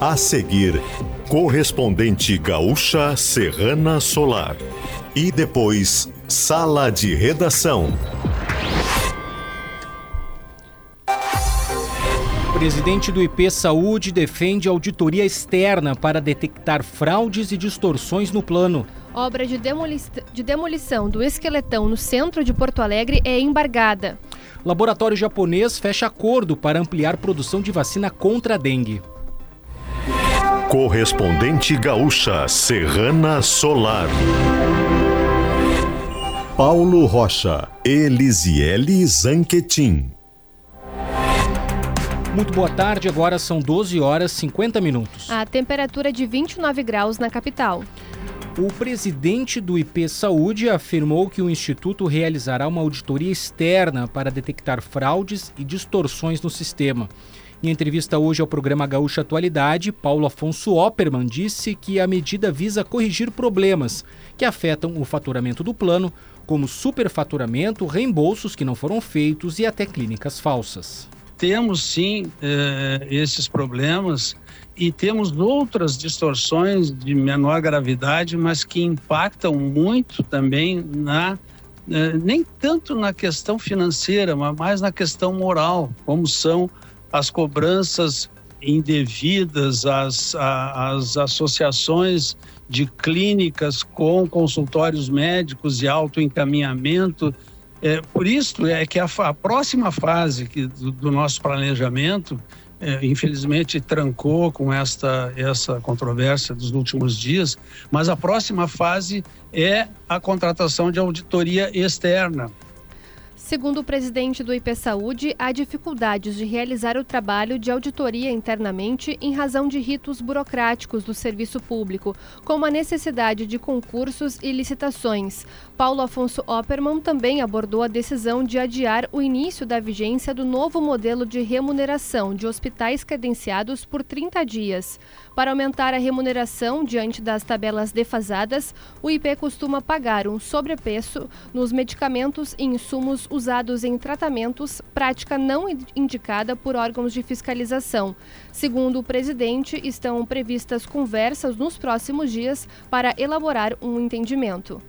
A seguir, correspondente gaúcha Serrana Solar. E depois, sala de redação. Presidente do IP Saúde defende auditoria externa para detectar fraudes e distorções no plano. Obra de, demoli de demolição do esqueletão no centro de Porto Alegre é embargada. Laboratório japonês fecha acordo para ampliar produção de vacina contra a dengue. Correspondente gaúcha Serrana Solar. Paulo Rocha, Elisiele Zanquetin. Muito boa tarde, agora são 12 horas 50 minutos. A temperatura é de 29 graus na capital. O presidente do IP Saúde afirmou que o Instituto realizará uma auditoria externa para detectar fraudes e distorções no sistema. Em entrevista hoje ao programa Gaúcha Atualidade, Paulo Afonso Opperman disse que a medida visa corrigir problemas que afetam o faturamento do plano, como superfaturamento, reembolsos que não foram feitos e até clínicas falsas. Temos sim eh, esses problemas e temos outras distorções de menor gravidade, mas que impactam muito também na eh, nem tanto na questão financeira, mas mais na questão moral, como são as cobranças indevidas, as, as associações de clínicas com consultórios médicos de autoencaminhamento. É, por isso é que a, a próxima fase que, do, do nosso planejamento, é, infelizmente trancou com esta essa controvérsia dos últimos dias, mas a próxima fase é a contratação de auditoria externa Segundo o presidente do IP Saúde, há dificuldades de realizar o trabalho de auditoria internamente em razão de ritos burocráticos do serviço público, como a necessidade de concursos e licitações. Paulo Afonso Opperman também abordou a decisão de adiar o início da vigência do novo modelo de remuneração de hospitais credenciados por 30 dias. Para aumentar a remuneração diante das tabelas defasadas, o IP costuma pagar um sobrepreço nos medicamentos e insumos usados em tratamentos, prática não indicada por órgãos de fiscalização. Segundo o presidente, estão previstas conversas nos próximos dias para elaborar um entendimento.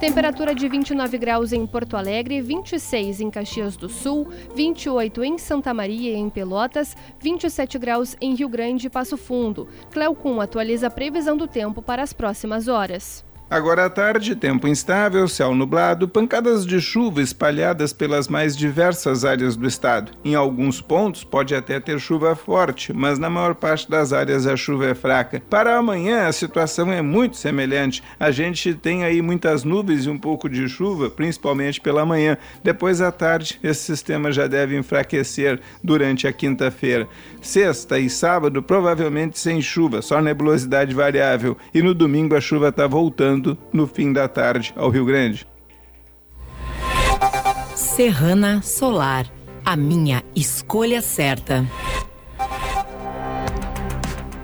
Temperatura de 29 graus em Porto Alegre, 26 em Caxias do Sul, 28 em Santa Maria e em Pelotas, 27 graus em Rio Grande e Passo Fundo. Cleocum atualiza a previsão do tempo para as próximas horas. Agora à tarde, tempo instável, céu nublado, pancadas de chuva espalhadas pelas mais diversas áreas do estado. Em alguns pontos pode até ter chuva forte, mas na maior parte das áreas a chuva é fraca. Para amanhã a situação é muito semelhante. A gente tem aí muitas nuvens e um pouco de chuva, principalmente pela manhã. Depois à tarde, esse sistema já deve enfraquecer durante a quinta-feira. Sexta e sábado provavelmente sem chuva, só nebulosidade variável. E no domingo a chuva está voltando chegando no fim da tarde ao Rio Grande. Serrana Solar, a minha escolha certa.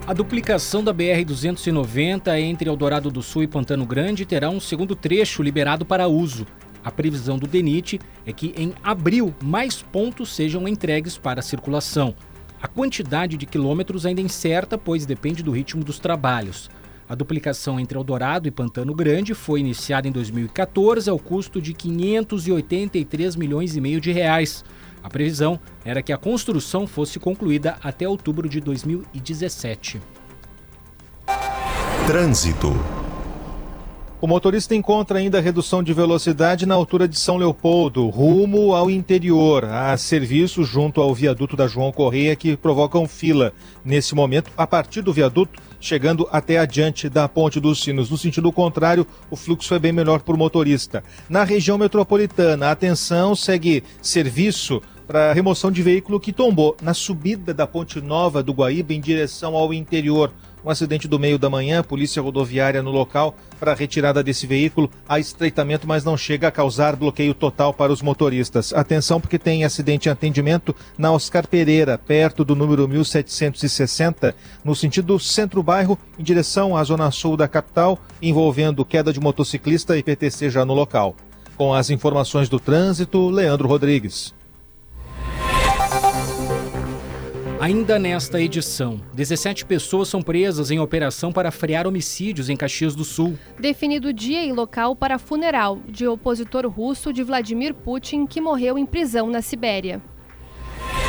A duplicação da BR-290 entre Eldorado do Sul e Pantano Grande terá um segundo trecho liberado para uso. A previsão do DENIT é que em abril mais pontos sejam entregues para circulação. A quantidade de quilômetros ainda é incerta, pois depende do ritmo dos trabalhos. A duplicação entre Eldorado e Pantano Grande foi iniciada em 2014 ao custo de 583 milhões e meio de reais. A previsão era que a construção fosse concluída até outubro de 2017. Trânsito. O motorista encontra ainda redução de velocidade na altura de São Leopoldo, rumo ao interior. Há serviço junto ao viaduto da João Correia que provocam fila. Nesse momento, a partir do viaduto, chegando até adiante da Ponte dos Sinos. No sentido contrário, o fluxo é bem melhor para o motorista. Na região metropolitana, atenção, segue serviço para remoção de veículo que tombou na subida da Ponte Nova do Guaíba em direção ao interior. Um acidente do meio da manhã, polícia rodoviária no local para retirada desse veículo. Há estreitamento, mas não chega a causar bloqueio total para os motoristas. Atenção, porque tem acidente em atendimento na Oscar Pereira, perto do número 1760, no sentido centro-bairro, em direção à zona sul da capital, envolvendo queda de motociclista e PTC já no local. Com as informações do trânsito, Leandro Rodrigues. Ainda nesta edição, 17 pessoas são presas em operação para frear homicídios em Caxias do Sul. Definido dia e local para funeral de opositor russo de Vladimir Putin que morreu em prisão na Sibéria.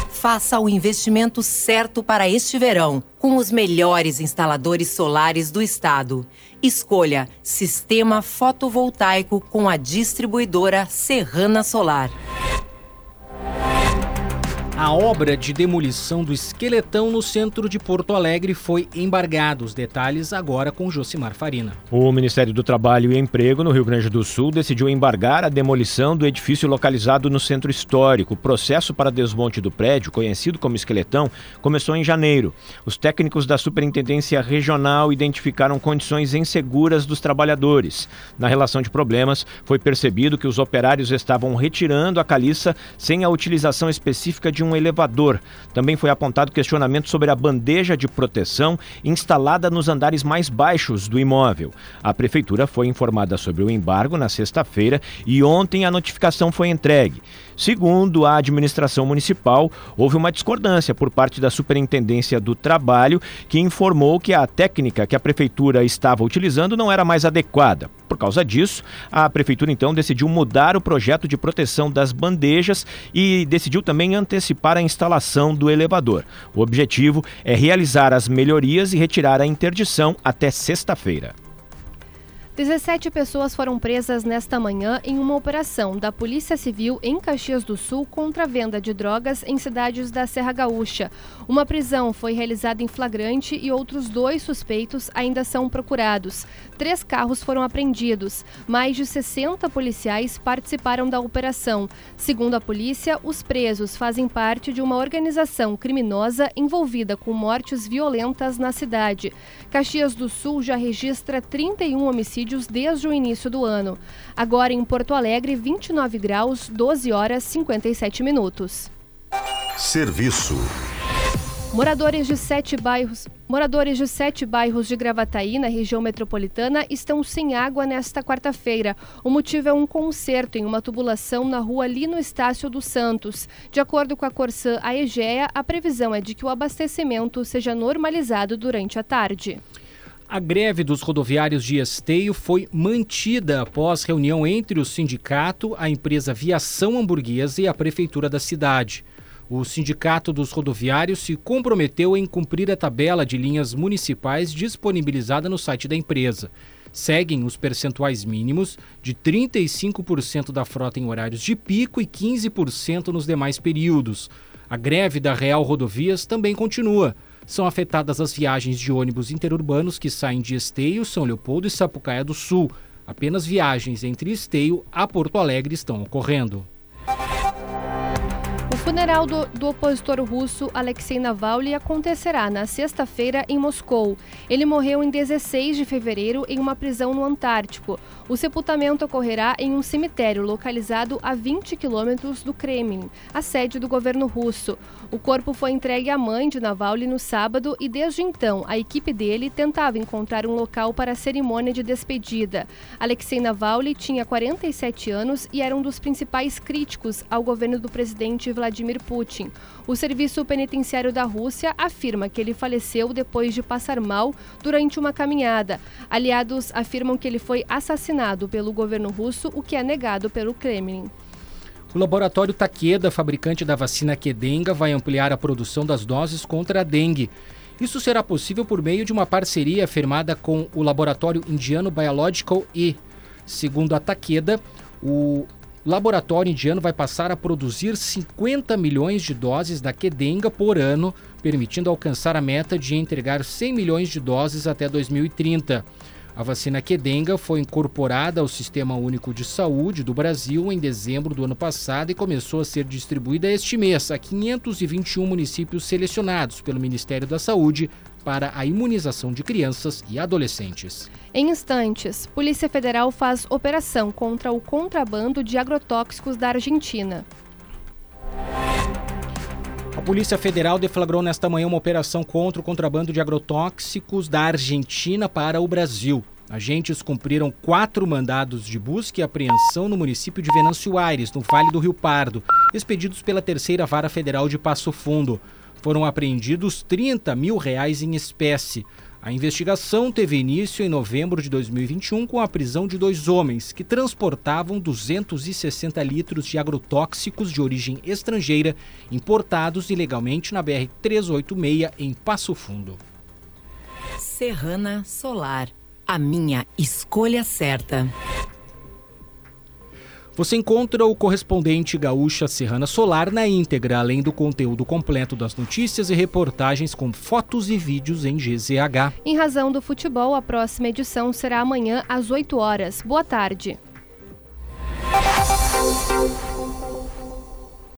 Faça o investimento certo para este verão, com os melhores instaladores solares do estado. Escolha Sistema Fotovoltaico com a distribuidora Serrana Solar. A obra de demolição do esqueletão no centro de Porto Alegre foi embargada. Os detalhes agora com Josimar Farina. O Ministério do Trabalho e Emprego no Rio Grande do Sul decidiu embargar a demolição do edifício localizado no centro histórico. O processo para desmonte do prédio, conhecido como esqueletão, começou em janeiro. Os técnicos da Superintendência Regional identificaram condições inseguras dos trabalhadores. Na relação de problemas, foi percebido que os operários estavam retirando a caliça sem a utilização específica de um um elevador. Também foi apontado questionamento sobre a bandeja de proteção instalada nos andares mais baixos do imóvel. A prefeitura foi informada sobre o embargo na sexta-feira e ontem a notificação foi entregue. Segundo a administração municipal, houve uma discordância por parte da Superintendência do Trabalho, que informou que a técnica que a prefeitura estava utilizando não era mais adequada. Por causa disso, a prefeitura então decidiu mudar o projeto de proteção das bandejas e decidiu também antecipar a instalação do elevador. O objetivo é realizar as melhorias e retirar a interdição até sexta-feira. 17 pessoas foram presas nesta manhã em uma operação da Polícia Civil em Caxias do Sul contra a venda de drogas em cidades da Serra Gaúcha. Uma prisão foi realizada em flagrante e outros dois suspeitos ainda são procurados. Três carros foram apreendidos. Mais de 60 policiais participaram da operação. Segundo a polícia, os presos fazem parte de uma organização criminosa envolvida com mortes violentas na cidade. Caxias do Sul já registra 31 homicídios homicídios desde o início do ano. Agora em Porto Alegre, 29 graus, 12 horas 57 minutos. Serviço. Moradores de sete bairros, moradores de sete bairros de Gravataí, na região metropolitana, estão sem água nesta quarta-feira. O motivo é um conserto em uma tubulação na rua Lino Estácio dos Santos. De acordo com a Corsã Aegea, a previsão é de que o abastecimento seja normalizado durante a tarde. A greve dos rodoviários de Esteio foi mantida após reunião entre o sindicato, a empresa Viação Hamburguesa e a prefeitura da cidade. O sindicato dos rodoviários se comprometeu em cumprir a tabela de linhas municipais disponibilizada no site da empresa. Seguem os percentuais mínimos de 35% da frota em horários de pico e 15% nos demais períodos. A greve da Real Rodovias também continua são afetadas as viagens de ônibus interurbanos que saem de Esteio, São Leopoldo e Sapucaia do Sul. Apenas viagens entre Esteio a Porto Alegre estão ocorrendo. Funeral do, do, opositor russo Alexei Navalny acontecerá na sexta-feira em Moscou. Ele morreu em 16 de fevereiro em uma prisão no Antártico. O sepultamento ocorrerá em um cemitério localizado a 20 quilômetros do Kremlin, a sede do governo russo. O corpo foi entregue à mãe de Navalny no sábado e desde então a equipe dele tentava encontrar um local para a cerimônia de despedida. Alexei Navalny tinha 47 anos e era um dos principais críticos ao governo do presidente Vladimir Putin. O serviço penitenciário da Rússia afirma que ele faleceu depois de passar mal durante uma caminhada. Aliados afirmam que ele foi assassinado pelo governo russo, o que é negado pelo Kremlin. O laboratório Takeda, fabricante da vacina Kedenga, vai ampliar a produção das doses contra a dengue. Isso será possível por meio de uma parceria firmada com o laboratório indiano Biological E. Segundo a Takeda, o laboratório indiano vai passar a produzir 50 milhões de doses da Kedenga por ano, permitindo alcançar a meta de entregar 100 milhões de doses até 2030. A vacina Kedenga foi incorporada ao Sistema Único de Saúde do Brasil em dezembro do ano passado e começou a ser distribuída este mês a 521 municípios selecionados pelo Ministério da Saúde para a imunização de crianças e adolescentes. Em instantes, Polícia Federal faz operação contra o contrabando de agrotóxicos da Argentina. A Polícia Federal deflagrou nesta manhã uma operação contra o contrabando de agrotóxicos da Argentina para o Brasil. Agentes cumpriram quatro mandados de busca e apreensão no município de Venâncio Aires, no Vale do Rio Pardo, expedidos pela Terceira Vara Federal de Passo Fundo. foram apreendidos 30 mil reais em espécie. A investigação teve início em novembro de 2021 com a prisão de dois homens que transportavam 260 litros de agrotóxicos de origem estrangeira importados ilegalmente na BR-386 em Passo Fundo. Serrana Solar, a minha escolha certa. Você encontra o correspondente gaúcha Serrana Solar na íntegra, além do conteúdo completo das notícias e reportagens com fotos e vídeos em GZH. Em razão do futebol, a próxima edição será amanhã às 8 horas. Boa tarde.